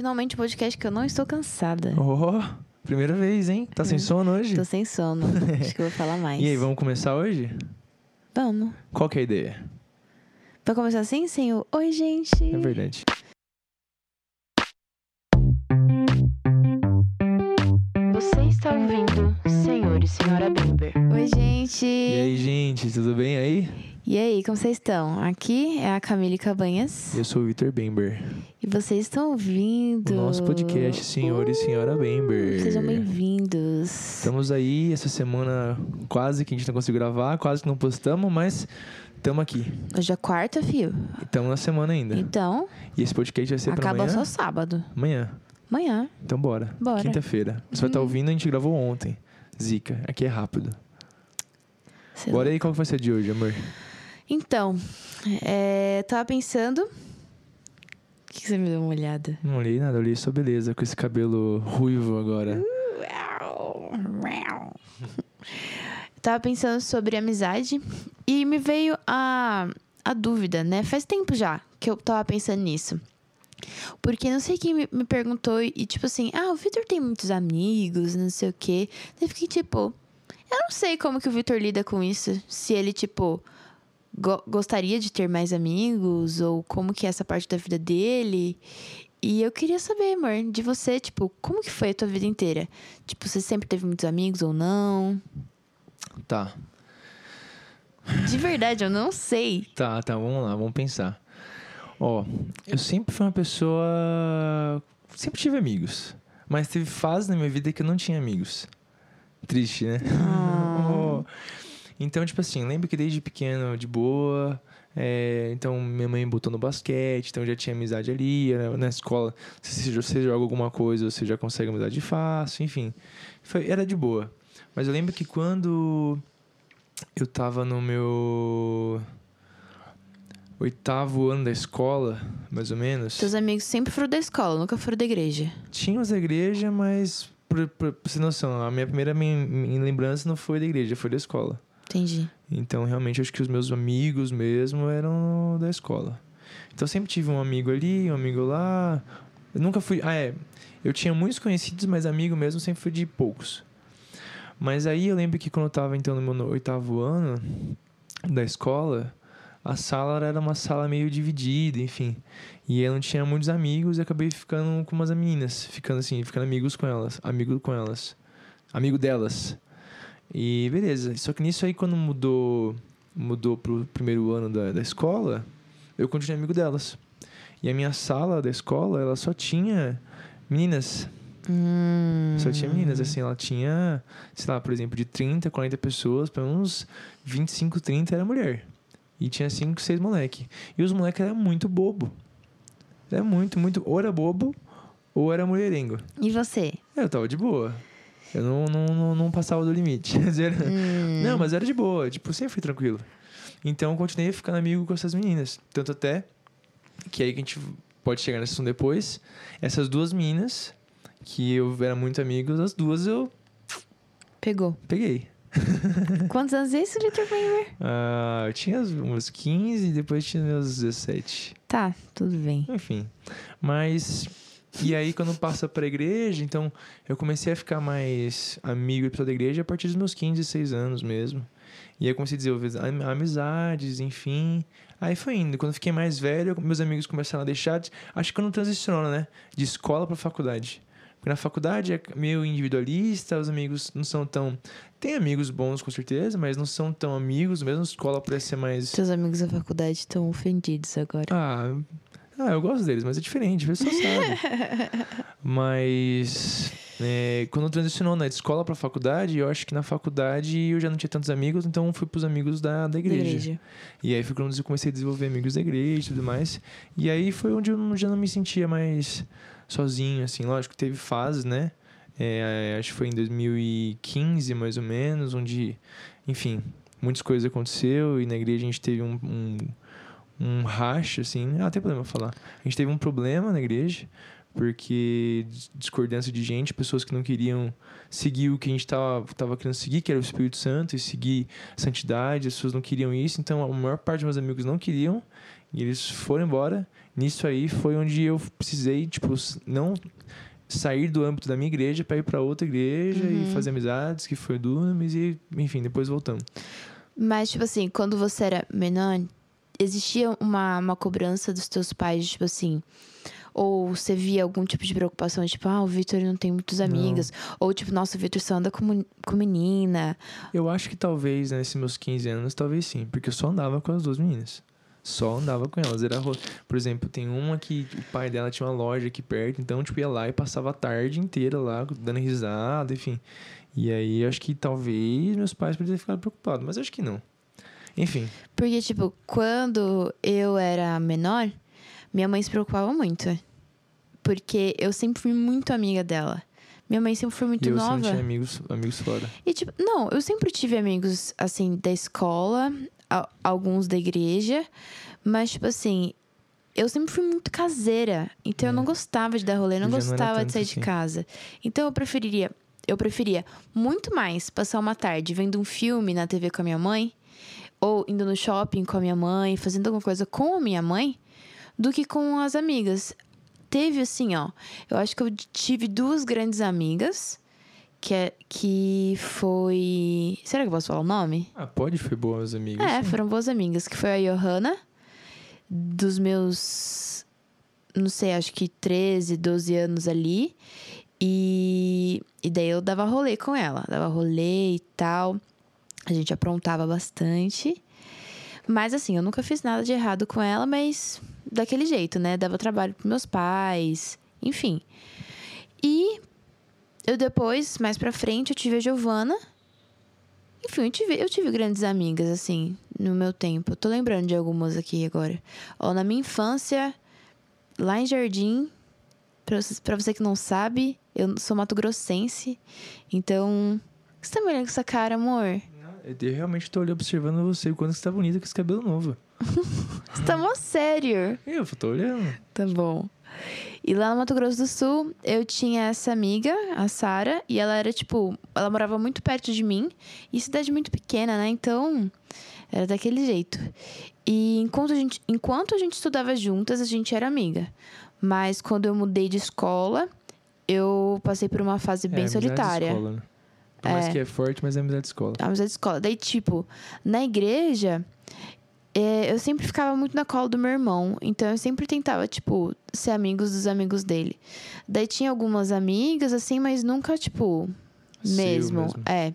Finalmente um podcast que eu não estou cansada. Oh, primeira vez, hein? Tá sem sono hoje? Tô sem sono. Acho que eu vou falar mais. E aí, vamos começar hoje? Vamos. Qual que é a ideia? Vai começar assim, sem o Oi, gente. É verdade. Você está ouvindo Senhor e Senhora Bember. Oi, gente. E aí, gente, tudo bem aí? E aí, como vocês estão? Aqui é a Camille Cabanhas. Eu sou o Vitor Bember. E vocês estão ouvindo... O nosso podcast, Senhor e Senhora Bember. Sejam bem-vindos. Estamos aí essa semana, quase que a gente não conseguiu gravar, quase que não postamos, mas estamos aqui. Hoje é quarta, fio. Estamos na semana ainda. Então, E esse podcast vai ser acaba amanhã? só sábado. Amanhã. Amanhã. Então bora. Bora. Quinta-feira. Você vai estar ouvindo, a gente gravou ontem. Zica. Aqui é rápido. Sei Bora lá. aí, qual que vai ser de hoje, amor? Então, é, tava pensando... O que, que você me deu uma olhada? Não olhei nada, olhei sua beleza com esse cabelo ruivo agora. Tava pensando sobre amizade e me veio a, a dúvida, né? Faz tempo já que eu tava pensando nisso. Porque não sei quem me, perguntou e, tipo assim, ah, o Vitor tem muitos amigos, não sei o quê. Daí fiquei tipo, eu não sei como que o Vitor lida com isso. Se ele, tipo, go- gostaria de ter mais amigos ou como que é essa parte da vida dele. E eu queria saber, amor, de você, tipo, como que foi a tua vida inteira? Tipo, você sempre teve muitos amigos ou não? Tá. De verdade, eu não sei. Tá, tá, vamos lá, vamos pensar. Ó, eu sempre fui uma pessoa. Sempre tive amigos. Mas teve fases na minha vida que eu não tinha amigos. Triste, né? Ó. Então, tipo assim, lembro que desde pequeno, de boa. é, então, minha mãe botou no basquete, então já tinha amizade ali. né, Na escola, se você joga alguma coisa, você já consegue amizade fácil, enfim. Foi, era de boa. Mas eu lembro que quando eu tava no meu oitavo ano da escola, mais ou menos. Teus amigos sempre foram da escola, nunca foram da igreja. Tinha os da igreja, mas, pra, pra, pra você noção, a minha primeira min- minha lembrança não foi da igreja, foi da escola. Entendi. Então, realmente, acho que os meus amigos mesmo eram da escola. Então, sempre tive um amigo ali, um amigo lá. Eu nunca fui. Ah, é. Eu tinha muitos conhecidos, mas amigo mesmo sempre fui de poucos. Mas aí eu lembro que quando eu tava então no meu oitavo ano da escola, a sala era uma sala meio dividida, enfim. E eu não tinha muitos amigos e acabei ficando com umas meninas, ficando assim, ficando amigos com elas, amigo com elas, amigo delas. E beleza. Só que nisso aí quando mudou, mudou pro primeiro ano da, da escola, eu continuei amigo delas. E a minha sala da escola, ela só tinha meninas. Hum. Só tinha meninas, assim, ela tinha, sei lá, por exemplo, de 30, 40 pessoas, para uns 25, 30 era mulher. E tinha 5, 6 moleque. E os moleques eram muito bobo. Era muito, muito. Ou era bobo, ou era mulherengo. E você? Eu tava de boa. Eu não, não, não, não passava do limite. Hum. Não, mas era de boa. Tipo, sempre fui tranquilo. Então, eu continuei ficando amigo com essas meninas. Tanto até que aí que a gente pode chegar nessa assunto depois. Essas duas meninas, que eu era muito amigo, as duas eu Pegou. peguei. Quantos anos é isso, Vitor Bember? Ah, eu tinha uns 15 e depois tinha meus 17. Tá, tudo bem. Enfim. Mas. E aí, quando passa pra igreja, então eu comecei a ficar mais amigo e pessoal da igreja a partir dos meus 15, 16 anos mesmo. E aí eu comecei a desenvolver am- amizades, enfim. Aí foi indo. Quando eu fiquei mais velho, meus amigos começaram a deixar. de- Acho que quando transicionou, né? De escola pra faculdade. Porque na faculdade é meio individualista, os amigos não são tão. Tem amigos bons, com certeza, mas não são tão amigos. Mesmo na escola parece ser mais. Seus amigos da faculdade estão ofendidos agora. Ah, ah, eu gosto deles, mas é diferente, você só sabe. mas é, quando transicionou na escola pra faculdade, eu acho que na faculdade eu já não tinha tantos amigos, então fui pros amigos da, da Da igreja. igreja. E aí foi quando eu comecei a desenvolver amigos da igreja e tudo mais. E aí foi onde eu já não me sentia mais sozinho, assim. Lógico, teve fases, né? É, acho que foi em 2015, mais ou menos, onde, enfim, muitas coisas aconteceu e na igreja a gente teve um, um, um racha, assim. Ah, tem problema falar. A gente teve um problema na igreja, Porque dis- discordância de gente, pessoas que não queriam seguir o que a gente tava, tava querendo seguir, que era o Espírito Santo, e seguir santidade, as pessoas não queriam isso. Então, a maior parte dos meus amigos não queriam, e eles foram embora. Nisso aí foi onde eu precisei, tipo, não sair do âmbito da minha igreja para ir para outra igreja Uhum. e fazer amizades, que foi Dunamis, e enfim, depois voltamos. Mas, tipo assim, quando você era menor, existia uma, uma cobrança dos teus pais, tipo assim. Ou você via algum tipo de preocupação, tipo, ah, o Vitor não tem muitos amigos. Ou, tipo, nossa, o Vitor só anda com, com menina. Eu acho que talvez, né, nesses meus 15 anos, talvez sim, porque eu só andava com as duas meninas. Só andava com elas. Era. Por exemplo, tem uma que o pai dela tinha uma loja aqui perto, então, tipo, ia lá e passava a tarde inteira lá, dando risada, enfim. E aí, eu acho que talvez meus pais ter ficado preocupados, mas acho que não. Enfim, Porque, tipo, quando eu era menor, minha mãe se preocupava muito. Porque eu sempre fui muito amiga dela. Minha mãe sempre foi muito e eu nova. sempre tinha amigos, amigos fora. E, tipo, não, eu sempre tive amigos, assim, da escola, alguns da igreja, mas, tipo assim, eu sempre fui muito caseira. Então eu É. não gostava de dar rolê, não Eu já não gostava de sair assim. de casa. Então eu preferiria, eu preferia muito mais passar uma tarde vendo um filme na TV com a minha mãe, ou indo no shopping com a minha mãe, fazendo alguma coisa com a minha mãe, do que com as amigas. Teve assim, ó. Eu acho que eu tive duas grandes amigas. Que, é, que foi. Será que eu posso falar o nome? Ah, pode? Foi boa, meus amigos. É, foram boas amigas. Que foi a Johanna, dos meus. Não sei, acho que 13, 12 anos ali. E, e daí eu dava rolê com ela. Dava rolê e tal. A gente aprontava bastante. Mas assim, eu nunca fiz nada de errado com ela, mas daquele jeito, né? Dava trabalho pros meus pais, enfim. E eu depois, mais pra frente, eu tive a Giovana. Enfim, eu tive, eu tive grandes amigas, assim, no meu tempo. Eu tô lembrando de algumas aqui agora. Ó, na minha infância, lá em Jardim, pra você, pra você que não sabe, eu sou mato-grossense. Então. O que você tá me olhando com essa cara, amor? Eu realmente tô ali observando você, o quanto você tá bonita com esse cabelo novo. Você tá mó sério. Eu tô olhando. Tá bom. E lá no Mato Grosso do Sul, eu tinha essa amiga, a Sara, e ela era tipo, ela morava muito perto de mim, e cidade muito pequena, né? Então, era daquele jeito. E enquanto a gente, enquanto a gente estudava juntas, a gente era amiga. Mas quando eu mudei de escola, eu passei por uma fase bem é, amizade de solitária. Escola, né? Por mais É. que é forte, mas é amizade de escola. A amizade de escola. Daí, tipo, na igreja, é, eu sempre ficava muito na cola do meu irmão. Então, eu sempre tentava, tipo, ser amigos dos amigos dele. Daí, tinha algumas amigas, assim, mas nunca, tipo, mesmo. mesmo. É.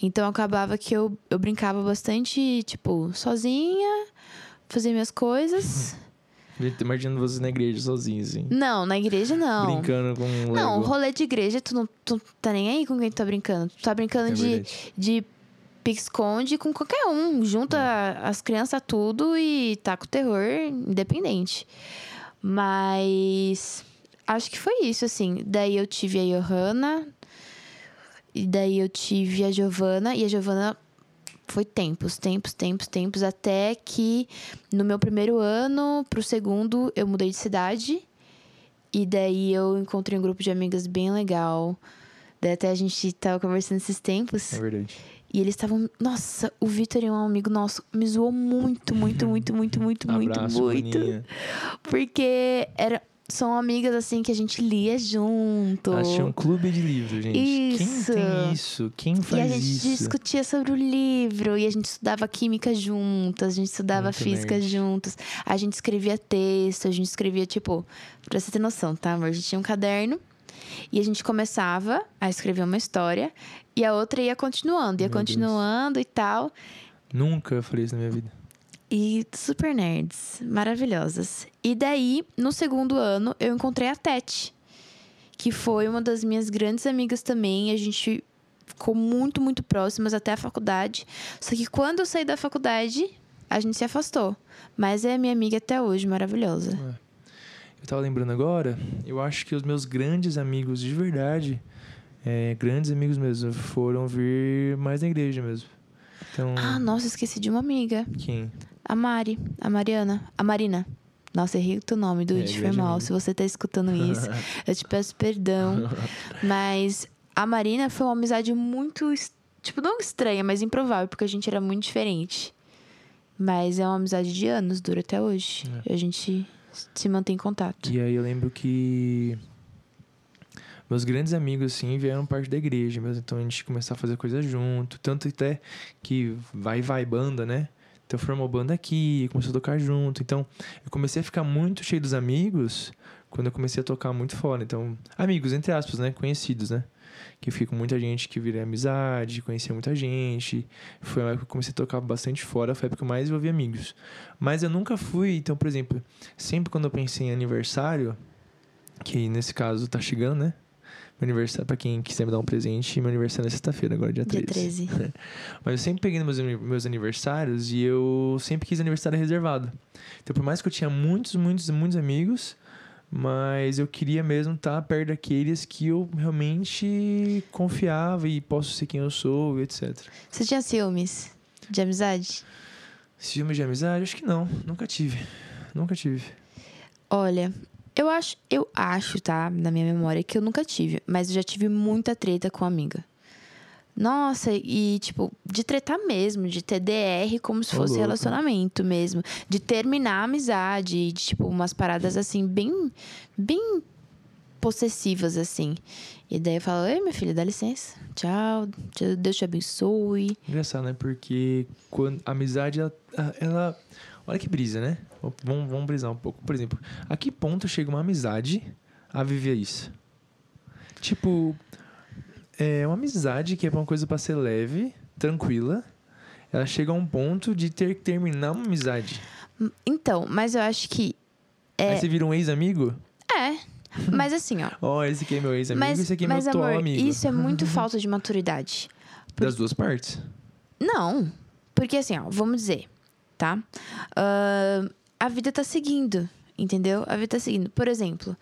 Então, acabava que eu, eu brincava bastante, tipo, sozinha, fazia minhas coisas. Imagina você na igreja sozinho, assim. não, na igreja não. Brincando com um Não, rolê de igreja, tu não tu tá nem aí com quem tu tá brincando. Tu tá brincando É de, verdade. de pique-esconde com qualquer um. Junta as crianças tudo e tá com terror independente. Mas acho que foi isso, assim. Daí eu tive a Johanna. E daí eu tive a Giovana. E a Giovana foi tempos, tempos, tempos, tempos. Até que no meu primeiro ano pro segundo eu mudei de cidade. E daí eu encontrei um grupo de amigas bem legal. Daí até a gente tava conversando esses tempos. É verdade. E eles estavam. Nossa, o Vitor é um amigo nosso. Me zoou muito, muito, muito, muito, muito, muito, Abraço, muito. maninha. Porque era, são amigas assim que a gente lia junto. Tinham um clube de livro, gente. Isso. Quem tem isso? Quem E a faz gente isso? discutia sobre o livro, e a gente estudava química juntas, a gente estudava Muito física nerd. juntas, a gente escrevia texto, a gente escrevia, tipo, pra você ter noção, tá, amor? A gente tinha um caderno e a gente começava a escrever uma história e a outra ia continuando, ia Meu Deus. continuando e tal. Nunca falei isso na minha vida. E super nerds, maravilhosas. E daí, no segundo ano, eu encontrei a Tete, que foi uma das minhas grandes amigas também. A gente ficou muito, muito próximas até a faculdade. Só que quando eu saí da faculdade, a gente se afastou. Mas é minha amiga até hoje, maravilhosa. Eu tava lembrando agora, eu acho que os meus grandes amigos de verdade, é, grandes amigos mesmo, foram vir mais na igreja mesmo. Então, Ah, nossa, esqueci de uma amiga. quem? A Mari, a Mariana, a Marina. Nossa, errei o teu nome, Dude, É, foi mal. Se você tá escutando isso, eu te peço perdão. Mas a Marina foi uma amizade muito, tipo, não estranha, mas improvável, porque a gente era muito diferente. Mas é uma amizade de anos, dura até hoje. É. E a gente se mantém em contato. E aí eu lembro que meus grandes amigos, assim, vieram parte da igreja mesmo. Então a gente começou a fazer coisa junto. Tanto até que vai, vai banda, né? Então formou banda aqui, começou a tocar junto. Então eu comecei a ficar muito cheio dos amigos quando eu comecei a tocar muito fora. Então, amigos, entre aspas, né? Conhecidos, né? Que eu fiquei com muita gente que virei amizade, conhecia muita gente. Foi uma época que eu comecei a tocar bastante fora, foi a época que eu mais envolvi amigos. Mas eu nunca fui, então, por exemplo, sempre quando eu pensei em aniversário, que nesse caso tá chegando, né? Meu aniversário, pra quem quiser me dar um presente, meu aniversário é sexta-feira, agora dia 13. Dia 13. Mas eu sempre peguei meus, meus aniversários e eu sempre quis aniversário reservado. Então, por mais que eu tinha muitos, muitos, muitos amigos, mas eu queria mesmo estar perto daqueles que eu realmente confiava e posso ser quem eu sou, etc. Você tinha ciúmes de amizade? Ciúme de amizade? Acho que não. Nunca tive. Nunca tive. Olha, eu acho, eu acho, tá, na minha memória, que eu nunca tive, mas eu já tive muita treta com amiga. Nossa, e tipo, de tretar mesmo, de ter DR como se fosse relacionamento mesmo, de terminar a amizade, de tipo, umas paradas assim, bem, bem possessivas assim. E daí eu falo, ei, minha filha, dá licença, tchau, Deus te abençoe. Engraçado, né? Porque quando a amizade, ela, ela- Olha que brisa, né? Vamos, vamos brisar um pouco. Por exemplo, a que ponto chega uma amizade a viver isso? Tipo, é uma amizade que é uma coisa pra ser leve, tranquila. Ela chega a um ponto de ter que terminar uma amizade. Então, mas eu acho que Aí você vira um ex-amigo? é. Mas assim, ó. Ó, esse aqui é meu ex-amigo, Mas, esse aqui é mas meu atual amor, amigo. isso é muito falta de maturidade. Das duas partes. Não. Porque assim, ó, vamos dizer, tá? Ahn, a vida tá seguindo, entendeu? A vida tá seguindo. Por exemplo,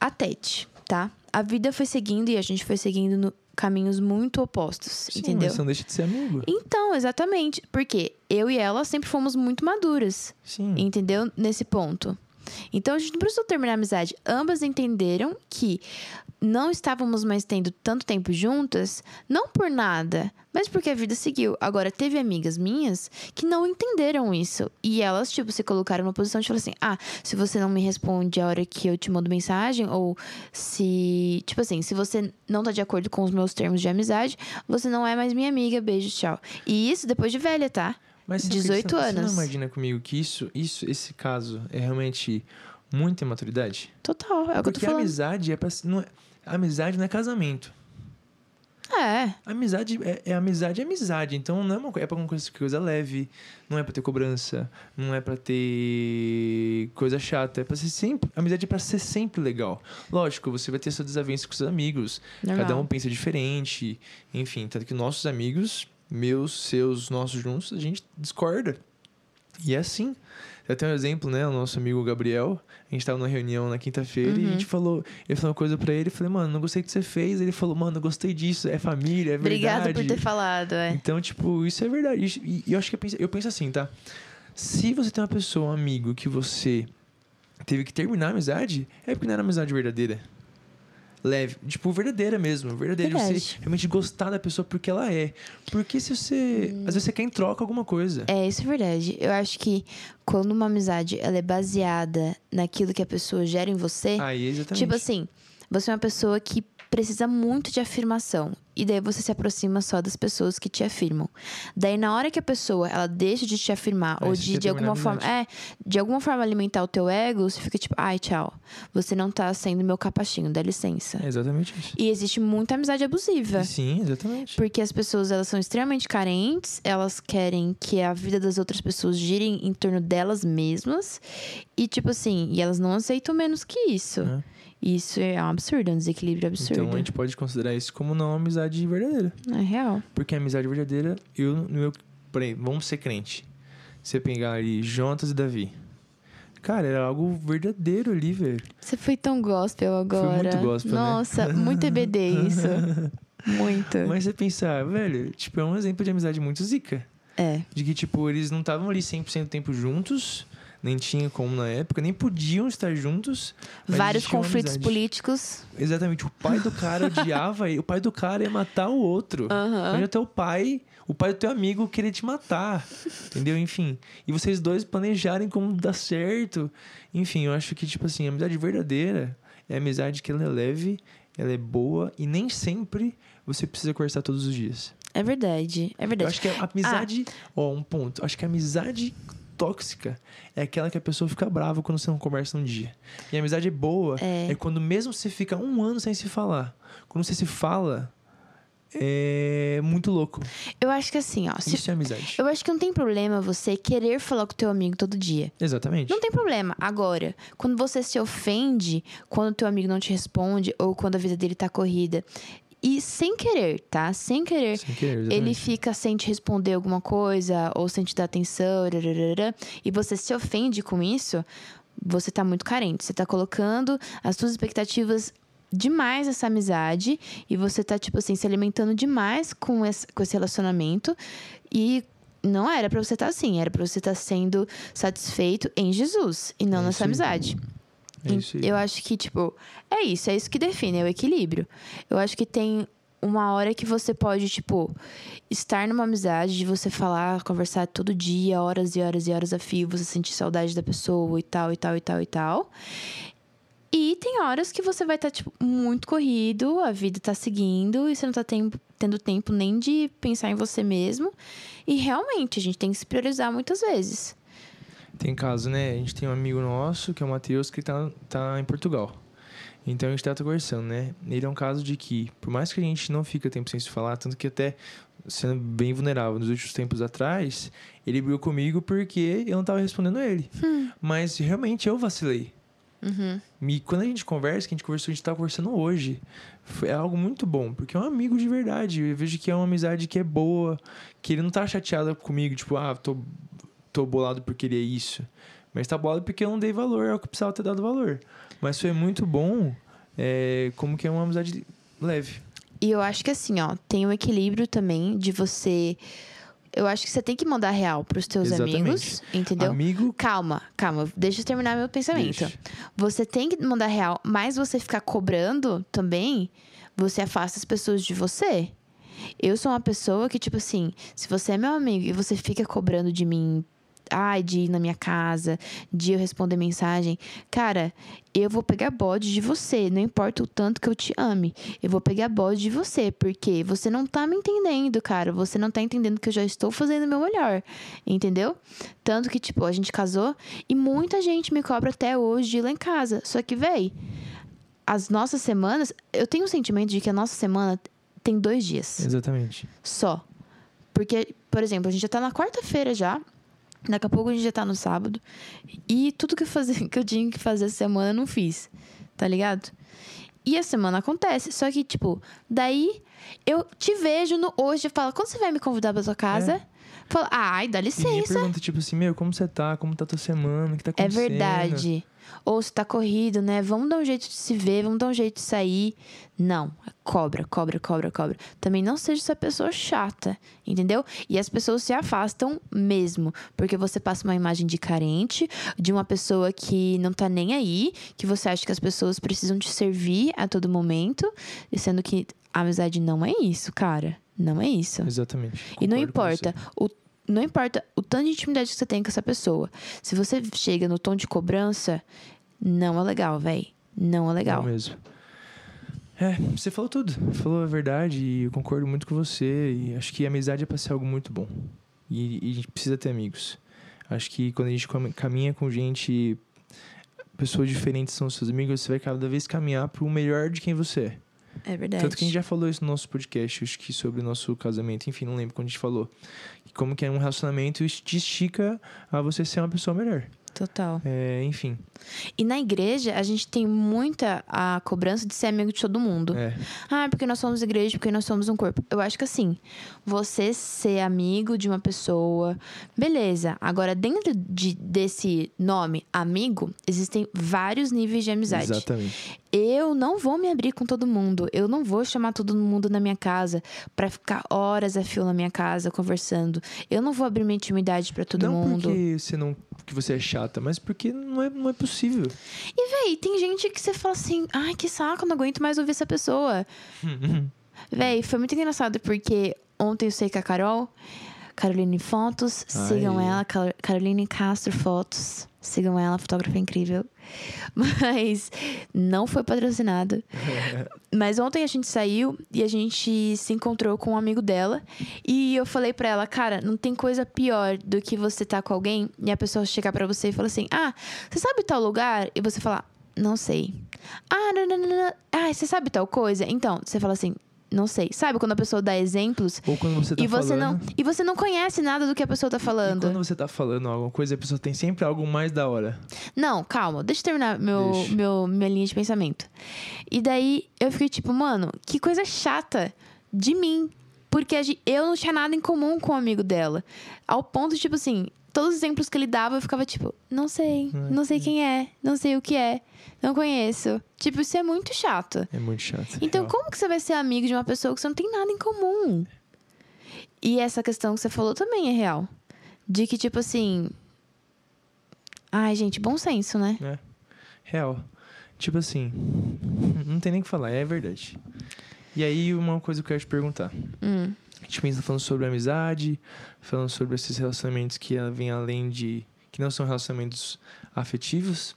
a Tete, tá? A vida foi seguindo e a gente foi seguindo no caminhos muito opostos, Sim, entendeu? mas você não deixa de ser amigo. Então, exatamente. Porque eu e ela sempre fomos muito maduras. Sim. Entendeu? Nesse ponto. Então a gente não precisou terminar a amizade. Ambas entenderam que não estávamos mais tendo tanto tempo juntas, não por nada, mas porque a vida seguiu. Agora, teve amigas minhas que não entenderam isso. E elas, tipo, se colocaram numa posição de falar assim: ah, se você não me responde a hora que eu te mando mensagem, ou se. Tipo assim, se você não tá de acordo com os meus termos de amizade, você não é mais minha amiga, beijo, tchau. E isso depois de velha, tá? Mas sabe o que 18 você, Você anos. não imagina comigo que isso, isso, esse caso é realmente muita imaturidade? Total, é o que eu tô Porque falando. amizade é pra. Não é, amizade não é casamento. É. Amizade é, é amizade é amizade. Então não é uma, é pra uma coisa, coisa leve, não é pra ter cobrança, não é pra ter coisa chata. É pra ser sempre. Amizade é pra ser sempre legal. Lógico, você vai ter sua desavença com seus amigos. Normal. Cada um pensa diferente. Enfim, tanto que nossos amigos, meus, seus, nossos juntos, a gente discorda. E é assim. Eu tenho um exemplo, né? O nosso amigo Gabriel. A gente tava numa reunião na quinta-feira e a Uhum. gente falou. Eu falei uma coisa pra ele. Falei, mano, não gostei do que você fez. Ele falou, mano, eu gostei disso. É família, é verdade. Obrigada por ter falado, é. Então, tipo, isso é verdade. E, e eu acho que eu penso, eu penso assim, tá? Se você tem uma pessoa, um amigo, que você teve que terminar a amizade, é porque não era amizade verdadeira. Leve. Tipo, verdadeira mesmo. Verdadeira. de Você realmente gostar da pessoa porque ela é. Porque se você. Às vezes você quer em troca alguma coisa. É, isso é verdade. Eu acho que quando uma amizade ela é baseada naquilo que a pessoa gera em você, Aí, exatamente. tipo assim, você é uma pessoa que precisa muito de afirmação. E daí você se aproxima só das pessoas que te afirmam. Daí na hora que a pessoa ela deixa de te afirmar ou de de alguma forma, é, de alguma forma alimentar o teu ego, você fica tipo, ai, tchau. Você não tá sendo meu capachinho, dá licença. É exatamente isso. E existe muita amizade abusiva. Sim, exatamente. Porque as pessoas elas são extremamente carentes, elas querem que a vida das outras pessoas girem em torno delas mesmas. E tipo assim, e elas não aceitam menos que isso. É. Isso é um absurdo, é um desequilíbrio absurdo. Então a gente pode considerar isso como não uma amizade verdadeira. É real. Porque a amizade verdadeira, eu, no meu. Por aí, vamos ser crente. Você pegar ali Jonas e Davi. Cara, era algo verdadeiro ali, velho. Você foi tão gospel agora. muito gospel, né? Nossa, muito EBD isso. muito. Mas você pensar, velho, tipo, é um exemplo de amizade muito zica. É. De que, tipo, eles não estavam ali 100% do tempo juntos, nem tinha como na época, nem podiam estar juntos. mas Vários conflitos políticos. Exatamente. O pai do cara odiava ele. O pai do cara ia matar o outro. Aham. Imagina teu pai, o pai do teu amigo querer te matar. entendeu? Enfim. E vocês dois planejarem como dar certo. Enfim, eu acho que, tipo assim, a amizade verdadeira é a amizade que ela é leve, ela é boa e nem sempre você precisa conversar todos os dias. É verdade, é Eu verdade. acho que a amizade. Ó, um ponto. Eu acho que a amizade tóxica é aquela que a pessoa fica brava quando você não conversa um dia. E a amizade boa É. é, quando mesmo você fica um ano sem se falar. Quando você se fala, é muito louco. Eu acho que assim, ó. se- Isso é amizade. Eu acho que não tem problema você querer falar com teu amigo todo dia. Exatamente. Não tem problema. Agora, quando você se ofende, quando teu amigo não te responde ou quando a vida dele tá corrida, e sem querer, tá? Sem querer, Sem querer, ele fica sem te responder alguma coisa ou sem te dar atenção, rararara, e você se ofende com isso, você tá muito carente. Você tá colocando as suas expectativas demais nessa amizade e você tá, tipo assim, se alimentando demais com esse, com esse relacionamento e não era pra você estar assim, era pra você estar sendo satisfeito em Jesus e não É nessa aí. amizade. É isso aí. Eu acho que, tipo, é isso, é isso que define, é o equilíbrio. Eu acho que tem uma hora que você pode, tipo, estar numa amizade, de você falar, conversar todo dia, horas e horas e horas a fio, você sentir saudade da pessoa e tal, e tal, e tal, e tal. E tem horas que você vai estar, tipo, muito corrido, a vida tá seguindo e você não tá tempo- tendo tempo nem de pensar em você mesmo. E realmente, a gente tem que se priorizar muitas vezes. Tem caso, né? A gente tem um amigo nosso, que é o Matheus, que tá, tá em Portugal. Então a gente tá conversando, né? Ele é um caso de que, por mais que a gente não fica tempo sem se falar, tanto que até sendo bem vulnerável nos últimos tempos atrás, ele brigou comigo porque eu não tava respondendo ele. Mas realmente eu vacilei. Uhum. E quando a gente conversa, que a gente conversou, a gente tá conversando hoje. Foi algo muito bom, porque é um amigo de verdade. Eu vejo que é uma amizade que é boa, que ele não tá chateado comigo, tipo, ah, tô, tô bolado por querer isso. Mas tá bolado porque eu não dei valor ao que precisava ter dado valor. Mas foi muito bom, é, como que é uma amizade leve. E eu acho que assim, ó, tem um equilíbrio também de você. Eu acho que você tem que mandar real pros teus Exatamente. amigos, entendeu? Amigo. Calma, calma, deixa eu terminar meu pensamento. Deixa. Você tem que mandar real, mas você ficar cobrando também, você afasta as pessoas de você. Eu sou uma pessoa que, tipo assim, se você é meu amigo e você fica cobrando de mim, ai, de ir na minha casa, de eu responder mensagem, cara, eu vou pegar bode de você, não importa o tanto que eu te ame. Eu vou pegar bode de você, porque você não tá me entendendo, cara. Você não tá entendendo que eu já estou fazendo o meu melhor, entendeu? Tanto que, tipo, a gente casou e muita gente me cobra até hoje de ir lá em casa. Só que, véi, as nossas semanas, eu tenho o sentimento de que a nossa semana tem dois dias Exatamente. só. Porque, por exemplo, a gente já tá na quarta-feira já. Daqui a pouco a gente já tá no sábado. E tudo que eu, fazer, que eu tinha que fazer essa semana eu não fiz. Tá ligado? E a semana acontece. Só que, tipo, daí eu te vejo no hoje e falo, quando você vai me convidar pra sua casa? Falo, ai, dá E licença. pergunta, tipo assim, meu, como você tá? Como tá a tua semana? O que tá É acontecendo? verdade. Ou se tá corrido, né? Vamos dar um jeito de se ver, vamos dar um jeito de sair. Não, cobra, cobra, cobra, cobra. Também não seja essa pessoa chata, entendeu? E as pessoas se afastam mesmo, porque você passa uma imagem de carente, de uma pessoa que não tá nem aí, que você acha que as pessoas precisam te servir a todo momento, sendo que a amizade não é isso, cara. Não é isso. Exatamente. E não importa o não importa o tanto de intimidade que você tem com essa pessoa. Se você chega no tom de cobrança, não é legal, véi. Não é legal. Não mesmo. É, você falou tudo. Falou a verdade e eu concordo muito com você. E acho que a amizade é pra ser algo muito bom. E, e a gente precisa ter amigos. Acho que quando a gente caminha com gente, pessoas diferentes são seus amigos, você vai cada vez caminhar pro melhor de quem você é. É verdade. Tanto que a gente já falou isso no nosso podcast, acho que sobre o nosso casamento, enfim, não lembro quando a gente falou. Como que é um relacionamento te estica a você ser uma pessoa melhor. Total. É, enfim, E na igreja, a gente tem muita a cobrança de ser amigo de todo mundo. é. Ah, porque nós somos igreja, porque nós somos um corpo. Eu acho que assim, você ser amigo de uma pessoa, beleza. Agora, dentro de, desse nome, amigo, existem vários níveis de amizade. Exatamente. Eu não vou me abrir com todo mundo. Eu não vou chamar todo mundo na minha casa pra ficar horas a fio na minha casa conversando. Eu não vou abrir minha intimidade pra todo não mundo. porque você não porque você é chata, mas porque não é, não é possível. E, véi, tem gente que você fala assim, ai, que saco, não aguento mais ouvir essa pessoa. Véi, foi muito engraçado porque ontem eu sei que a Carol, Caroline Fotos, sigam Ai. ela, Car- Caroline Castro Fotos, sigam ela, fotógrafa incrível. Mas não foi patrocinado. Mas ontem a gente saiu e a gente se encontrou com um amigo dela. E eu falei pra ela, cara, não tem coisa pior do que você tá com alguém e a pessoa chegar pra você e falar assim: Ah, você sabe tal lugar? E você falar, não sei. Ah, não, não, não, não. Ah, você sabe tal coisa? Então, você fala assim, não sei. Sabe quando a pessoa dá exemplos Ou quando você tá e você falando. não e você não conhece nada do que a pessoa tá E falando. quando você tá falando alguma coisa, a pessoa tem sempre algo mais da hora. Não, calma, deixa eu terminar meu, Deixa. meu, minha linha de pensamento. E daí eu fiquei tipo, mano, que coisa chata de mim. Porque eu não tinha nada em comum com o amigo dela. Ao ponto, tipo assim, todos os exemplos que ele dava, eu ficava tipo, não sei, não sei quem é, não sei o que é, não conheço. Tipo, isso é muito chato. É muito chato. Então, real. como que você vai ser amigo de uma pessoa que você não tem nada em comum? E essa questão que você falou também é real. De que, tipo assim. Ai, gente, bom senso, né? É. Real. Tipo assim, não tem nem o que falar, é verdade. E aí, uma coisa que eu quero te perguntar. Hum. Gente pensa falando sobre amizade, falando sobre esses relacionamentos que ela vem além de. que não são relacionamentos afetivos,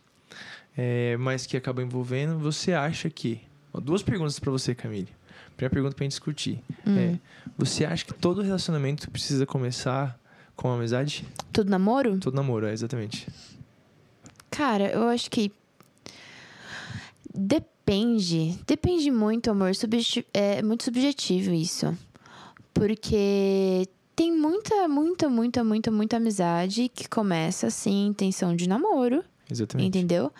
é, mas que acabam envolvendo. Você acha que. ó, duas perguntas pra você, Camille. Primeira pergunta pra gente discutir. Hum. É, você acha que todo relacionamento precisa começar com amizade? Tudo namoro? Todo namoro, é, exatamente. Cara, eu acho que. Depende. Depende muito, amor. É muito subjetivo isso. Porque tem muita, muita, muita, muita, muita amizade que começa assim, intenção de namoro. Exatamente. Entendeu?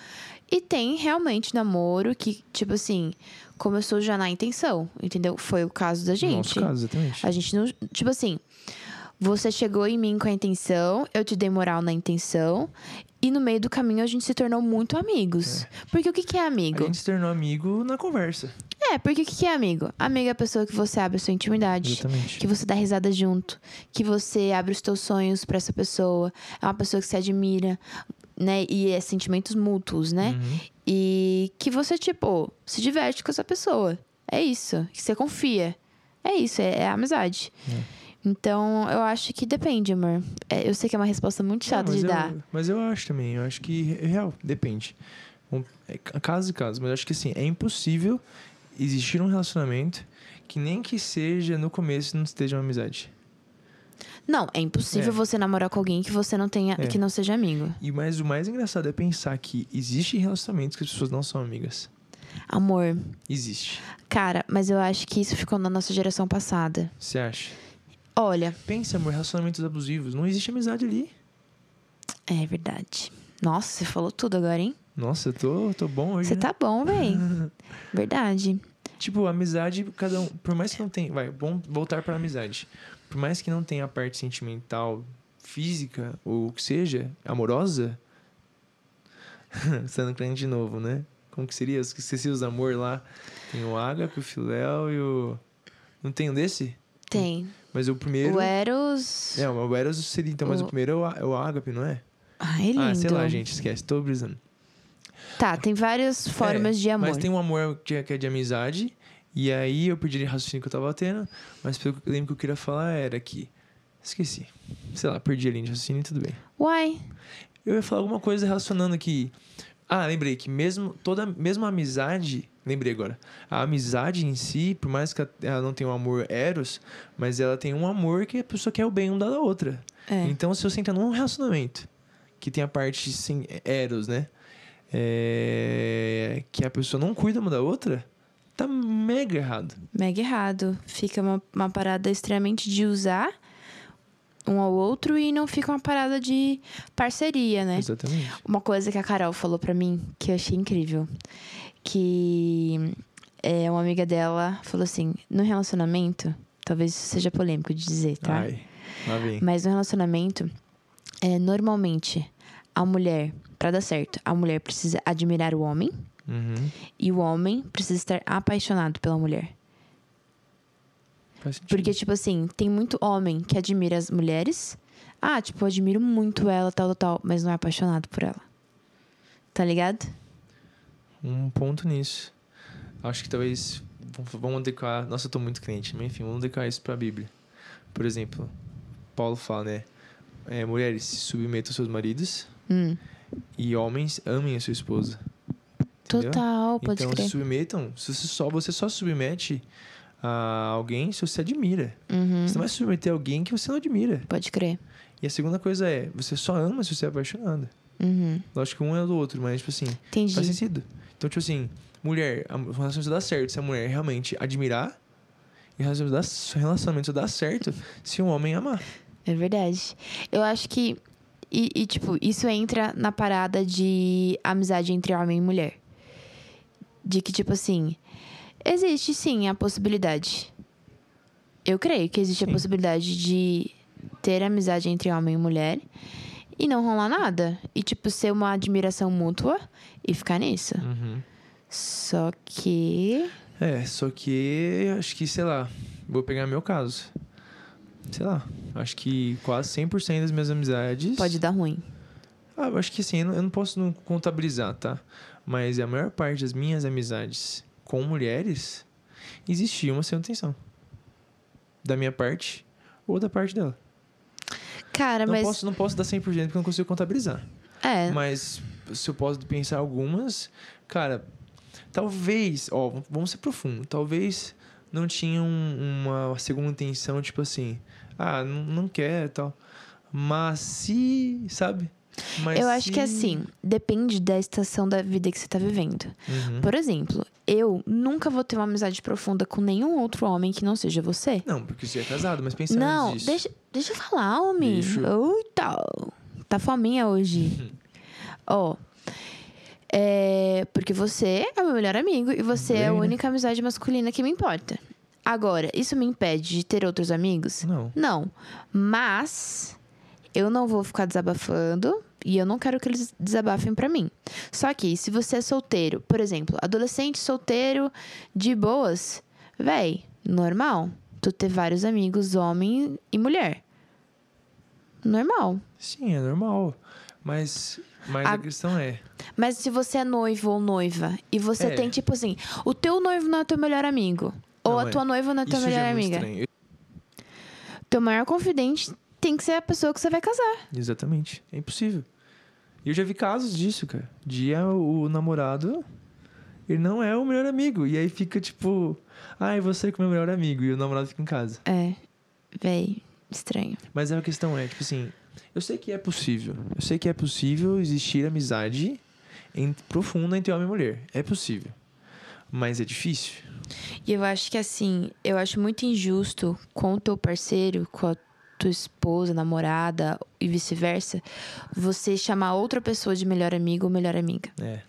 E tem realmente namoro que, tipo assim, começou já na intenção, entendeu? Foi o caso da gente. nosso caso, exatamente. A gente não. Tipo assim, você chegou em mim com a intenção, eu te dei moral na intenção, e no meio do caminho a gente se tornou muito amigos. Porque o que, que é A amigo? gente se tornou amigo na conversa. É, porque o que, é amigo? Amigo é a pessoa que você abre a sua intimidade. Exatamente. Que você dá risada junto, que você abre os teus sonhos pra essa pessoa, é uma pessoa que se admira, né? E é sentimentos mútuos, né? Uhum. E que você, tipo, se diverte com essa pessoa. É isso. Que você confia. É isso, é, é amizade. Então, eu acho que depende, amor. É, eu sei que é uma resposta muito Não, chata mas de eu- dar. Mas eu acho também, eu acho que é real, depende. Um, é ca- caso e caso, mas eu acho que assim, é impossível existir um relacionamento que nem que seja no começo não esteja uma amizade. Não, é impossível É. você namorar com alguém que você não tenha, É. que não seja amigo. E mais, o mais engraçado é pensar que existem relacionamentos que as pessoas não são amigas. Amor, Existe. cara, mas eu acho que isso ficou na nossa geração passada. Você acha? Olha, Pensa, amor, relacionamentos abusivos. Não existe amizade ali. é verdade. Nossa, você falou tudo agora, hein? Nossa, eu tô, tô bom hoje. Você né? tá bom, véi. Verdade. Tipo, amizade, cada um. Por mais que não tenha. Vai, vamos voltar pra amizade. Por mais que não tenha a parte sentimental, física, ou o que seja, amorosa. Sendo crente de novo, né? Como que seria? Que esqueci os amor lá. Tem o ágape, o filéu e o. Não tem um desse? Tem. Mas o primeiro. O Eros. É, o Eros seria então, mas O- o primeiro é o, é o ágape, não é? Ai, lindo. Ah, sei lá, gente, esquece, tô brisando. Tá, tem várias formas É, de amor. Mas tem um amor que é, que é de amizade. E aí eu perdi o raciocínio que eu tava tendo. Mas pelo que eu lembro que eu queria falar era que. Esqueci. Sei lá, perdi a linha de raciocínio e tudo bem. Uai. Eu ia falar alguma coisa relacionando que. Ah, lembrei que mesmo toda mesmo a amizade, lembrei agora. A amizade em si, por mais que ela não tenha um amor eros, mas ela tem um amor que a pessoa quer o bem um da outra. É. Então, se você entra num relacionamento que tem a parte sim, eros, né? É, que a pessoa não cuida uma da outra, tá mega errado. Mega errado. Fica uma, uma parada extremamente de usar um ao outro e não fica uma parada de parceria, né? Exatamente. Uma coisa que a Carol falou pra mim que eu achei incrível. Que é, uma amiga dela falou assim: no relacionamento, talvez isso seja polêmico de dizer, tá? Ai. Mas no relacionamento, é, normalmente, a mulher, pra dar certo, a mulher precisa admirar o homem Uhum. e o homem precisa estar apaixonado pela mulher. Porque, tipo assim, tem muito homem que admira as mulheres, Ah, tipo, eu admiro muito ela, tal, tal, tal, mas não é apaixonado por ela. Tá ligado? Um ponto nisso. Acho que talvez. Vamos adequar. Nossa, eu tô muito crente, mas enfim, vamos adequar isso pra Bíblia. Por exemplo, Paulo fala, né? É, mulheres, se submetam aos seus maridos Hum. E homens amem a sua esposa. Entendeu? Total, pode então, crer. se submetam. Se você, só, você só submete a alguém se você admira. Uhum. Você não vai submeter alguém que você não admira. Pode crer. E a segunda coisa é, você só ama se você é apaixonado. Uhum. Lógico que um é do outro, mas, tipo assim, Entendi. faz sentido. Então, tipo assim, mulher, a- o relacionamento dá certo se a mulher realmente admirar. E o relacionamento dá, o relacionamento dá certo se um homem amar. É verdade. Eu acho que. E, e, tipo, isso entra na parada de amizade entre homem e mulher. De que, tipo assim. Existe sim a possibilidade. Eu creio que existe a Sim. possibilidade de ter amizade entre homem e mulher e não rolar nada. E, tipo, ser uma admiração mútua e ficar nisso. Uhum. Só que. É, só que acho que, sei lá, vou pegar meu caso. Sei lá, acho que quase 100% das minhas amizades. Pode dar ruim. Ah, eu acho que assim, eu não, posso não contabilizar, tá? Mas a maior parte das minhas amizades com mulheres existia uma sem intenção. Da minha parte ou da parte dela. Cara, Não, mas. posso, não posso dar 100% porque eu não consigo contabilizar. É. Mas se eu posso pensar algumas, cara, talvez, ó, vamos ser profundo, talvez não tinham uma segunda intenção, tipo assim, ah, não, não quer e tal. Mas se, sabe? Mas Eu acho que assim, depende da estação da vida que você tá vivendo. Uhum. Por exemplo, eu nunca vou ter uma amizade profunda com nenhum outro homem que não seja você. Não, porque você é casado, mas pensando Não, nisso. deixa, deixa eu falar, homem. Deixa. Eita, tá fominha hoje. Ó. é, porque você é o meu melhor amigo e você é a Bem, né? única amizade masculina que me importa. Agora, isso me impede de ter outros amigos? Não. Não. Mas eu não vou ficar desabafando e eu não quero que eles desabafem pra mim. Só que se você é solteiro, por exemplo, adolescente solteiro de boas, véi, normal. Tu ter vários amigos, homem e mulher. Normal. Sim, é normal. Mas, mas a... A- questão é. Mas se você é noivo ou noiva e você É. tem, tipo assim, o teu noivo não é teu melhor amigo. ou Não, a é. tua noiva não é tua Isso melhor é amiga. estranho. Teu maior confidente tem que ser a pessoa que você vai casar. Exatamente. É impossível. E eu já vi casos disso, cara. De ah, o namorado, ele não é o melhor amigo. E aí fica tipo, ai, você com o meu melhor amigo. E o namorado fica em casa. É. Véi, estranho. Mas a questão é, tipo assim, eu sei que é possível. Eu sei que é possível existir amizade em, profunda entre homem e mulher. É possível. Mas é difícil. E eu acho que assim, eu acho muito injusto com o teu parceiro, com a tua esposa, namorada e vice-versa, você chamar outra pessoa de melhor amigo ou melhor amiga. É,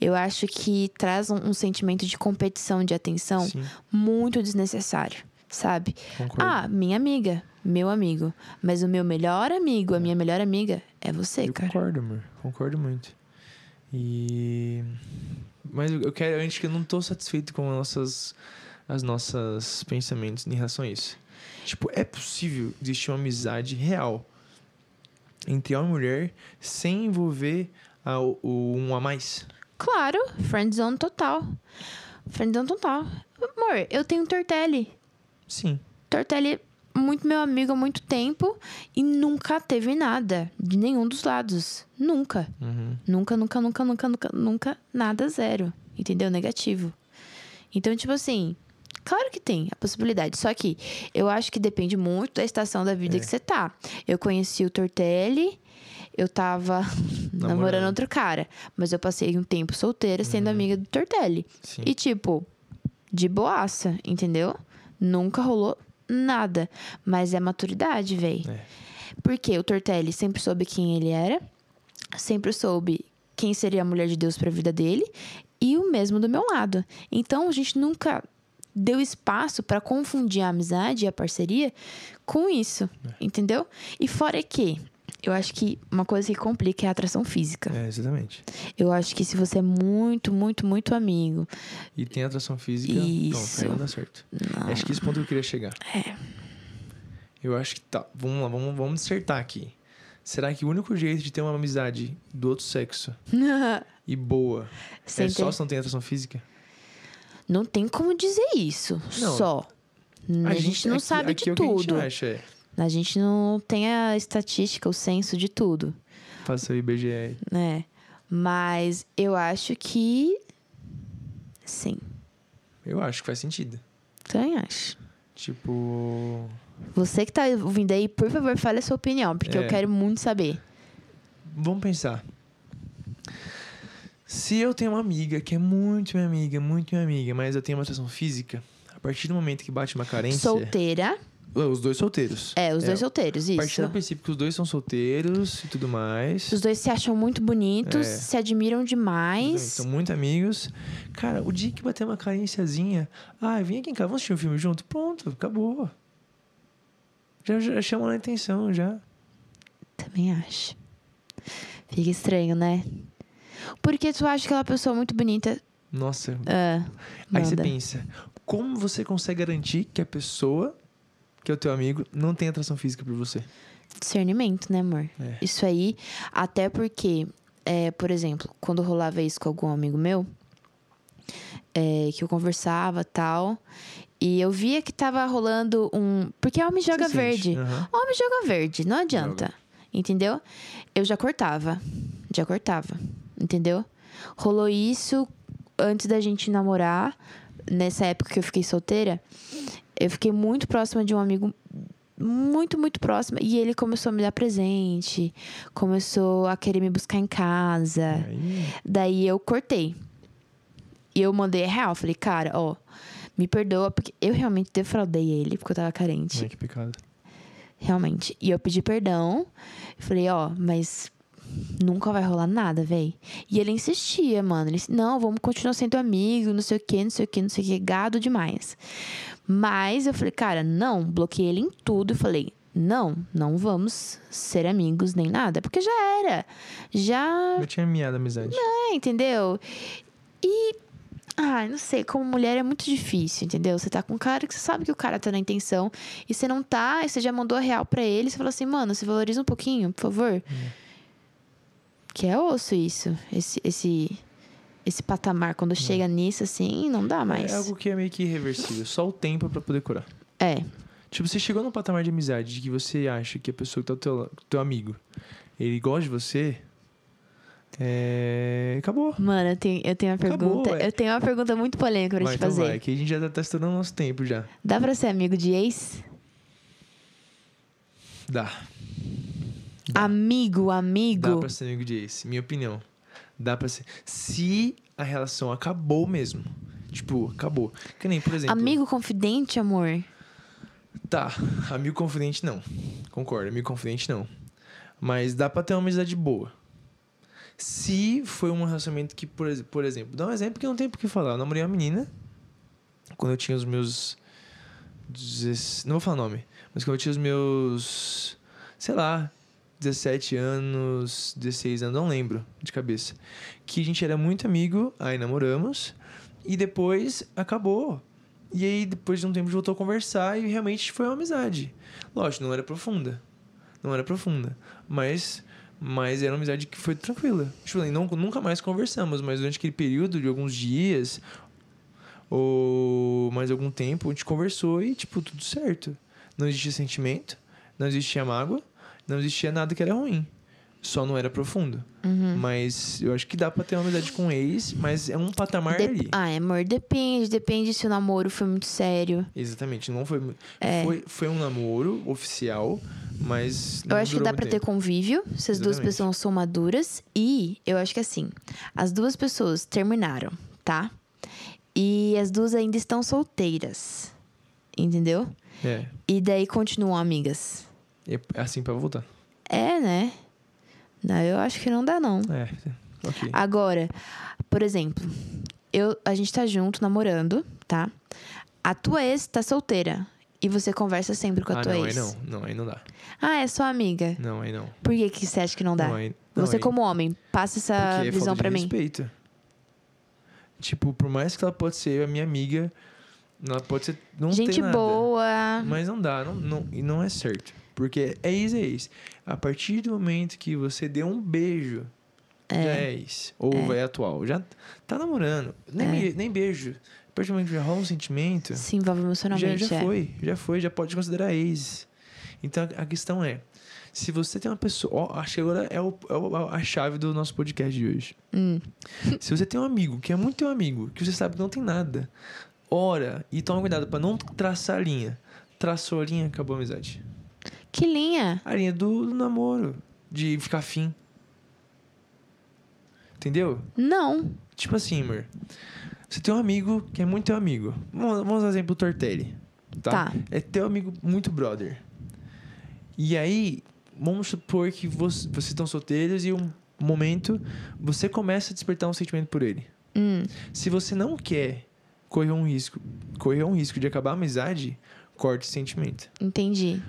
Eu acho que traz um, um sentimento de competição, de atenção sim, muito desnecessário, sabe? concordo. Ah, minha amiga, meu amigo. Mas o meu melhor amigo, a minha melhor amiga é você, eu cara. concordo, amor. Concordo muito. E... Mas eu quero... Eu acho que eu não tô satisfeito com as nossas... As nossas pensamentos em relação a isso. Tipo, é possível existir uma amizade real entre homem e mulher sem envolver a, o, um a mais? Claro, friendzone total. Friendzone total. Amor, eu tenho Tortelli. Sim. Tortelli é muito meu amigo há muito tempo e nunca teve nada de nenhum dos lados. Nunca. Uhum. Nunca, nunca, nunca, nunca, nunca, nunca, nada zero. Entendeu? Negativo. Então, tipo assim, claro que tem a possibilidade. Só que eu acho que depende muito da estação da vida É. que você tá. Eu conheci o Tortelli, eu tava namorando, Namorando. outro cara. Mas eu passei um tempo solteira sendo Uhum. amiga do Tortelli. Sim. E, tipo, de boaça, entendeu? Nunca rolou nada. Mas é maturidade, véi. É. Porque o Tortelli sempre soube quem ele era, sempre soube quem seria a mulher de Deus pra vida dele, e o mesmo do meu lado. Então a gente nunca deu espaço pra confundir a amizade e a parceria com isso, entendeu? E fora que eu acho que uma coisa que complica é a atração física. É, exatamente. Eu acho que se você é muito, muito, muito amigo, E tem atração física, Isso. pronto, aí não dá certo. não, Acho que esse ponto que eu queria chegar. É. Eu acho que tá. Vamos lá, vamos, vamos dissertar aqui. Será que o único jeito de ter uma amizade do outro sexo e boa Sem é só ter- se não tem atração física? Não tem como dizer isso. Não. Só. A, gente, não aqui- sabe aqui de é o que a gente tudo. acha, é. A gente não tem a estatística, o senso de tudo, Passa o IBGE né? Mas eu acho que sim. Eu acho que faz sentido. Também acho. Tipo. Você que tá ouvindo aí, por favor, fale a sua opinião, porque É. eu quero muito saber. Vamos pensar. Se eu tenho uma amiga que é muito minha amiga, muito minha amiga, mas eu tenho uma atração física, a partir do momento que bate uma carência. Solteira. Os dois solteiros. É, os dois É, solteiros, isso. do princípio que os dois são solteiros e tudo mais. Os dois se acham muito bonitos, É. se admiram demais. São muito amigos. Cara, o dia que bater uma carênciazinha, ah, vem aqui em casa, vamos assistir um filme junto? Pronto, acabou. Já, já chamam a atenção, já. Também acho. Fica estranho, né? Porque tu acha aquela pessoa muito bonita. Nossa. Ah, Aí você pensa, como você consegue garantir que a pessoa, que é o teu amigo, não tem atração física por você? Discernimento, né, amor? É. Isso aí, até porque, é, por exemplo, quando rolava isso com algum amigo meu, é, que eu conversava tal, e eu via que tava rolando um. Porque homem joga verde. Aham. Homem joga verde, não adianta. Joga. Entendeu? Eu já cortava. Já cortava. Entendeu? Rolou isso antes da gente namorar. Nessa época que eu fiquei solteira. Eu fiquei muito próxima de um amigo. Muito, muito próxima. E ele começou a me dar presente. Começou a querer me buscar em casa. Aí, Daí eu cortei. E eu mandei a real. Falei, cara, ó, me perdoa, porque eu realmente defraudei ele, porque eu tava carente. ai, que pecado. Realmente. E eu pedi perdão. Falei, ó, mas nunca vai rolar nada, véi. E ele insistia, mano. Ele disse, não, vamos continuar sendo amigo, não sei o que, não sei o que, não sei o que, gado demais. Mas eu falei, cara, não, bloqueei ele em tudo e falei, não, não vamos ser amigos nem nada, porque já era. Já Eu tinha miado a amizade. é, entendeu? E. Ai, não sei, como mulher é muito difícil, entendeu? Você tá com um cara que você sabe que o cara tá na intenção e você não tá, e você já mandou a real pra ele, você fala assim, mano, se valoriza um pouquinho, por favor. Que é osso isso, esse, esse, esse patamar. Quando chega nisso, assim, não dá mais. É algo que é meio que irreversível. Só o tempo pra poder curar. É, Tipo, você chegou num patamar de amizade de que você acha que a pessoa que tá teu, teu amigo, ele gosta de você, é... Acabou. mano, eu tenho, eu tenho uma Acabou, pergunta. é. eu tenho uma pergunta muito polêmica pra vai, te então fazer. vai, que a gente já tá, tá estourando nosso tempo já. Dá pra ser amigo de ex? Dá. Dá. Amigo, amigo. Dá pra ser amigo de ex, minha opinião. Dá pra ser. Se a relação acabou mesmo. Tipo, acabou. Que nem, por exemplo. Amigo confidente, amor. Tá, amigo confidente não. Concordo, amigo confidente não. Mas dá pra ter uma amizade boa. Se foi um relacionamento que, por, por exemplo, dá um exemplo que não tem por que falar. Eu namorei uma menina quando eu tinha os meus. 16 Não vou falar nome, mas quando eu tinha os meus. Sei lá, 17 anos, 16 anos, não lembro de cabeça. Que a gente era muito amigo, aí namoramos, e depois acabou. E aí, depois de um tempo, a gente voltou a conversar e realmente foi uma amizade. Lógico, não era profunda. Não era profunda. Mas, mas era uma amizade que foi tranquila. Tipo, assim, não, nunca mais conversamos, mas durante aquele período de alguns dias ou mais algum tempo, a gente conversou e, tipo, tudo certo. Não existia sentimento, não existia mágoa, não existia nada que era ruim. Só não era profundo. Uhum. Mas eu acho que dá pra ter uma amizade com ex, mas é um patamar Dep- ali. Ah, amor, depende. Depende se o namoro foi muito sério. Exatamente, não foi, É. foi foi um namoro oficial, mas Eu acho que dá pra ter tempo. convívio se as duas Exatamente. pessoas são maduras. E eu acho que assim, as duas pessoas terminaram, tá? E as duas ainda estão solteiras. Entendeu? É, E daí continuam amigas. É assim pra voltar. É, né? Não, eu acho que não dá, não. É, ok. Agora, por exemplo, eu, a gente tá junto, namorando, tá? A tua ex tá solteira. E você conversa sempre com a ah, tua não, ex. aí não, não, aí não dá. Ah, é sua amiga. Não, aí não. Por que, que você acha que não dá? Não, aí, não, você, aí- como homem, passa essa porque é visão de pra mim. respeito. Tipo, por mais que ela pode ser a minha amiga Ela pode ser. Não gente boa. Mas não dá, não, não, e não é certo. Porque é isso, é isso. A partir do momento que você deu um beijo, já é isso. Ou é atual. Já tá namorando. Nem, É. nem beijo. A partir do momento que já rola um sentimento, Se envolve já, emocionalmente. já é. foi. Já foi, já pode considerar ex. Então a questão é. Se você tem uma pessoa. Ó, acho que agora é, o, é a chave do nosso podcast de hoje. Hum. Se você tem um amigo que é muito teu amigo, que você sabe que não tem nada, ora e toma cuidado pra não traçar a linha. Traçou a linha, acabou a amizade. Que linha? A linha do, do namoro, de ficar afim. Entendeu? Não. Tipo assim, amor. Você tem um amigo que é muito teu amigo. Vamos, vamos dar exemplo do Tortelli. Tá? Tá. É teu amigo muito brother. E aí, vamos supor que você- vocês estão solteiros e um momento você começa a despertar um sentimento por ele. Hum. Se você não quer correr um risco, correr um risco de acabar a amizade, corte esse sentimento. Entendi.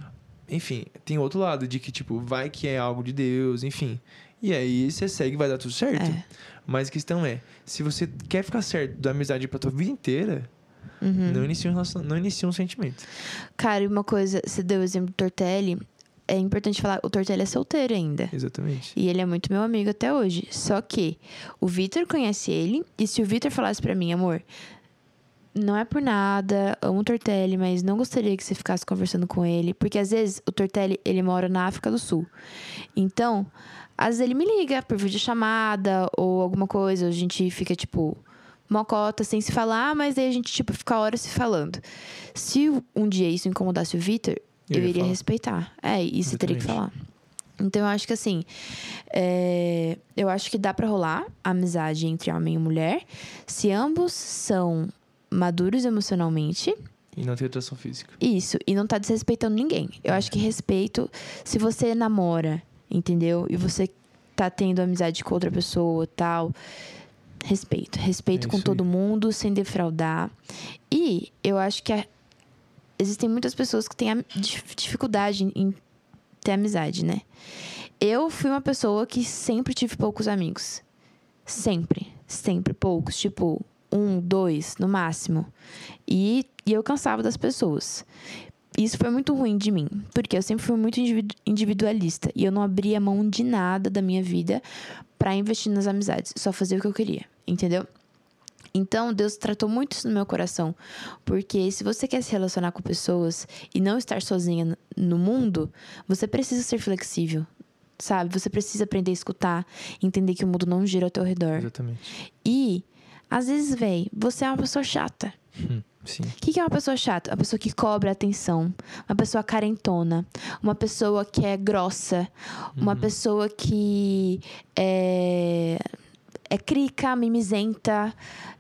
Enfim, tem outro lado de que, tipo, vai que é algo de Deus, enfim. E aí você segue vai dar tudo certo. É. Mas a questão é, se você quer ficar certo da amizade pra tua vida inteira, Uhum. não, inicia um não inicia um sentimento. Cara, e uma coisa, você deu o exemplo do Tortelli. É importante falar, o Tortelli é solteiro ainda. Exatamente. E ele é muito meu amigo até hoje. Só que o Vitor conhece ele. E se o Vitor falasse pra mim, amor, não é por nada, amo o Tortelli, mas não gostaria que você ficasse conversando com ele. Porque às vezes o Tortelli, ele mora na África do Sul. Então, às vezes ele me liga por videochamada ou alguma coisa. A gente fica, tipo, mocota sem se falar, mas aí a gente, tipo, fica horas se falando. Se um dia isso incomodasse o Vitor, Eu eu, ia iria falar. respeitar. É, e você teria que Exatamente. falar. Então, eu acho que assim, é, eu acho que dá pra rolar amizade entre homem e mulher se ambos são maduros emocionalmente. E não tem atração física. Isso, e não tá desrespeitando ninguém. Eu acho que respeito, se você namora, entendeu? E você tá tendo amizade com outra pessoa tal. Respeito. Respeito É com todo aí. mundo, sem defraudar. E eu acho que a- existem muitas pessoas que têm dificuldade em ter amizade, né? Eu fui uma pessoa que sempre tive poucos amigos. Sempre. Sempre poucos. Tipo, um, dois, no máximo. E, e eu cansava das pessoas. Isso foi muito ruim de mim, porque eu sempre fui muito individu- individualista e eu não abria mão de nada da minha vida pra investir nas amizades, só fazia o que eu queria, entendeu? Então, Deus tratou muito isso no meu coração, porque se você quer se relacionar com pessoas e não estar sozinha no mundo, você precisa ser flexível, sabe? Você precisa aprender a escutar, entender que o mundo não gira ao teu redor. Exatamente. E, às vezes, véi, você é uma pessoa chata. Hum. O que, que é uma pessoa chata? Uma pessoa que cobra atenção, uma pessoa carentona, uma pessoa que é grossa, uma pessoa que é, é crica, mimizenta,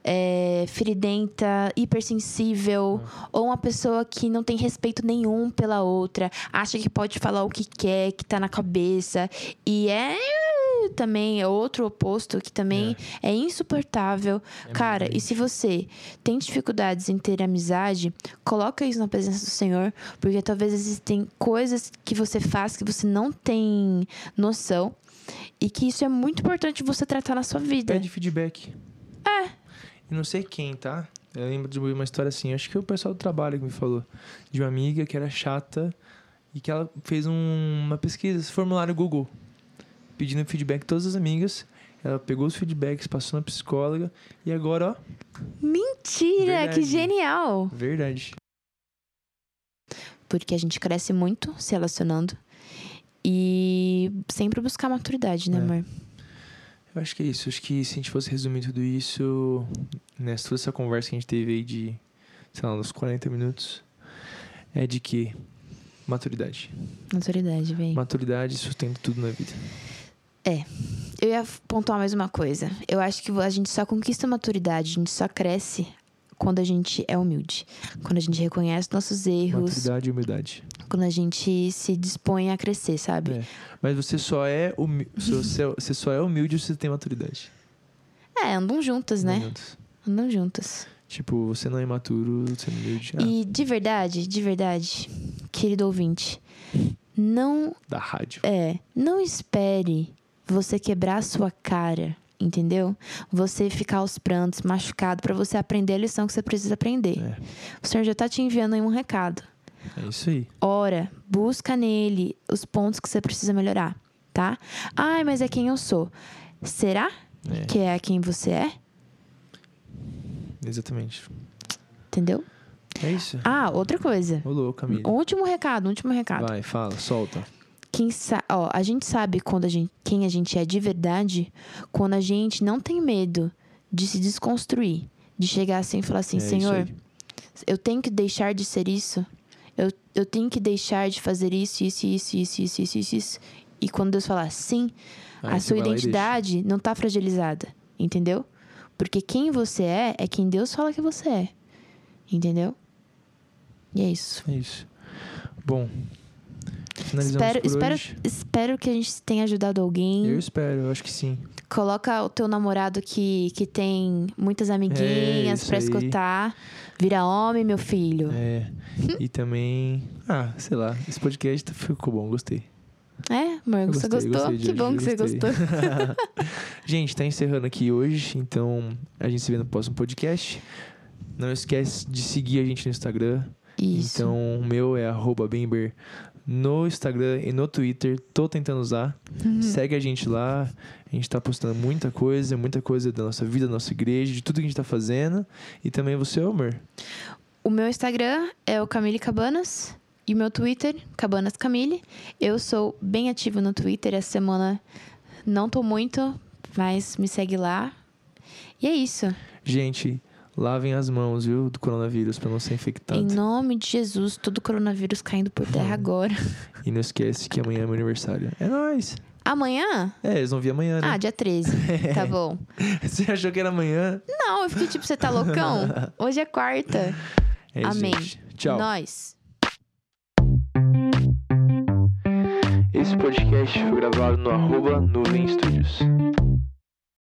é feridenta, hipersensível, ou uma pessoa que não tem respeito nenhum pela outra, acha que pode falar o que quer, que tá na cabeça, e é também é outro oposto que também é, insuportável. É Cara, e se você tem dificuldades em ter amizade, coloca isso na presença do Senhor, porque talvez existem coisas que você faz que você não tem noção e que isso é muito importante você tratar na sua vida. Pede feedback. É. E não sei quem, tá? Eu lembro de uma história assim, acho que o pessoal do trabalho que me falou. De uma amiga que era chata e que ela fez um- uma pesquisa, esse formulário Google, pedindo feedback de todas as amigas. Ela pegou os feedbacks, passou na psicóloga e agora, ó, Mentira, Verdade. que genial! verdade. Porque a gente cresce muito se relacionando e sempre buscar maturidade, né, É. amor? Eu acho que é isso. Acho que se a gente fosse resumir tudo isso, nessa toda essa conversa que a gente teve aí de, sei lá, uns 40 minutos, é de que maturidade. Maturidade, véi. Maturidade sustenta tudo na vida. Eu ia pontuar mais uma coisa. Eu acho que a gente só conquista maturidade, a gente só cresce quando a gente é humilde. Quando a gente reconhece nossos erros, Maturidade e humildade. quando a gente se dispõe a crescer, sabe? É. Mas você só é humilde. Você, só é humilde se você tem maturidade. É, andam juntas, né? adianta. Andam juntas. Tipo, você não é imaturo, você não é humilde. Ah, E de verdade, de verdade, querido ouvinte, não da rádio. é, não espere você quebrar a sua cara entendeu? Você ficar aos prantos, machucado, pra você aprender a lição que você precisa aprender. É. O Senhor já tá te enviando aí um recado. É isso aí. Ora, busca nele os pontos que você precisa melhorar, tá? Ai, mas é quem eu sou. Será É, que é quem você é? exatamente. Entendeu? É isso. Ah, outra coisa. Ô, louco, Camila. Último recado, último recado. Vai, fala, solta. Quem sa ó, a gente sabe quando a gente, quem a gente é de verdade quando a gente não tem medo de se desconstruir, de chegar assim e falar assim, É Senhor, eu tenho que deixar de ser isso. Eu, eu tenho que deixar de fazer isso, isso, isso, isso, isso, isso, isso, isso. E quando Deus falar sim, Aí a sua identidade não tá fragilizada, entendeu? Porque quem você é é quem Deus fala que você é. Entendeu? E é isso. É isso. Bom, Espero, espero, hoje. espero que a gente tenha ajudado alguém. Eu espero, eu acho que sim. Coloca o teu namorado que, que tem muitas amiguinhas pra aí. escutar. Vira homem, meu filho. É. e também. Ah, sei lá, esse podcast ficou bom, gostei. É, amor, Eu você gostei, gostou? gostei que hoje, bom que você gostei. gostou. gente, tá encerrando aqui hoje, então a gente se vê no próximo podcast. Não esquece de seguir a gente no Instagram. Isso. Então, o meu é arroba Bember no Instagram e no Twitter. Tô tentando usar. Uhum. Segue a gente lá. A gente tá postando muita coisa, muita coisa da nossa vida, da nossa igreja, de tudo que a gente tá fazendo. E também você, amor. O meu Instagram é o Camille Cabanas. E o meu Twitter, Cabanas Camille. Eu sou bem ativo no Twitter. Essa semana não tô muito, mas me segue lá. E é isso. Gente, lavem as mãos, viu, do coronavírus pra não ser infectado. Em nome de Jesus, todo coronavírus caindo por terra agora. E não esquece que amanhã é meu aniversário. É nóis. Amanhã? É, eles vão vir amanhã, né? Ah, dia 13. Tá bom. Você achou que era amanhã? Não, eu fiquei tipo, você tá loucão? Hoje é quarta. É isso, Amém. gente. Tchau. Nós. Esse podcast foi gravado no arroba Nuvem Studios.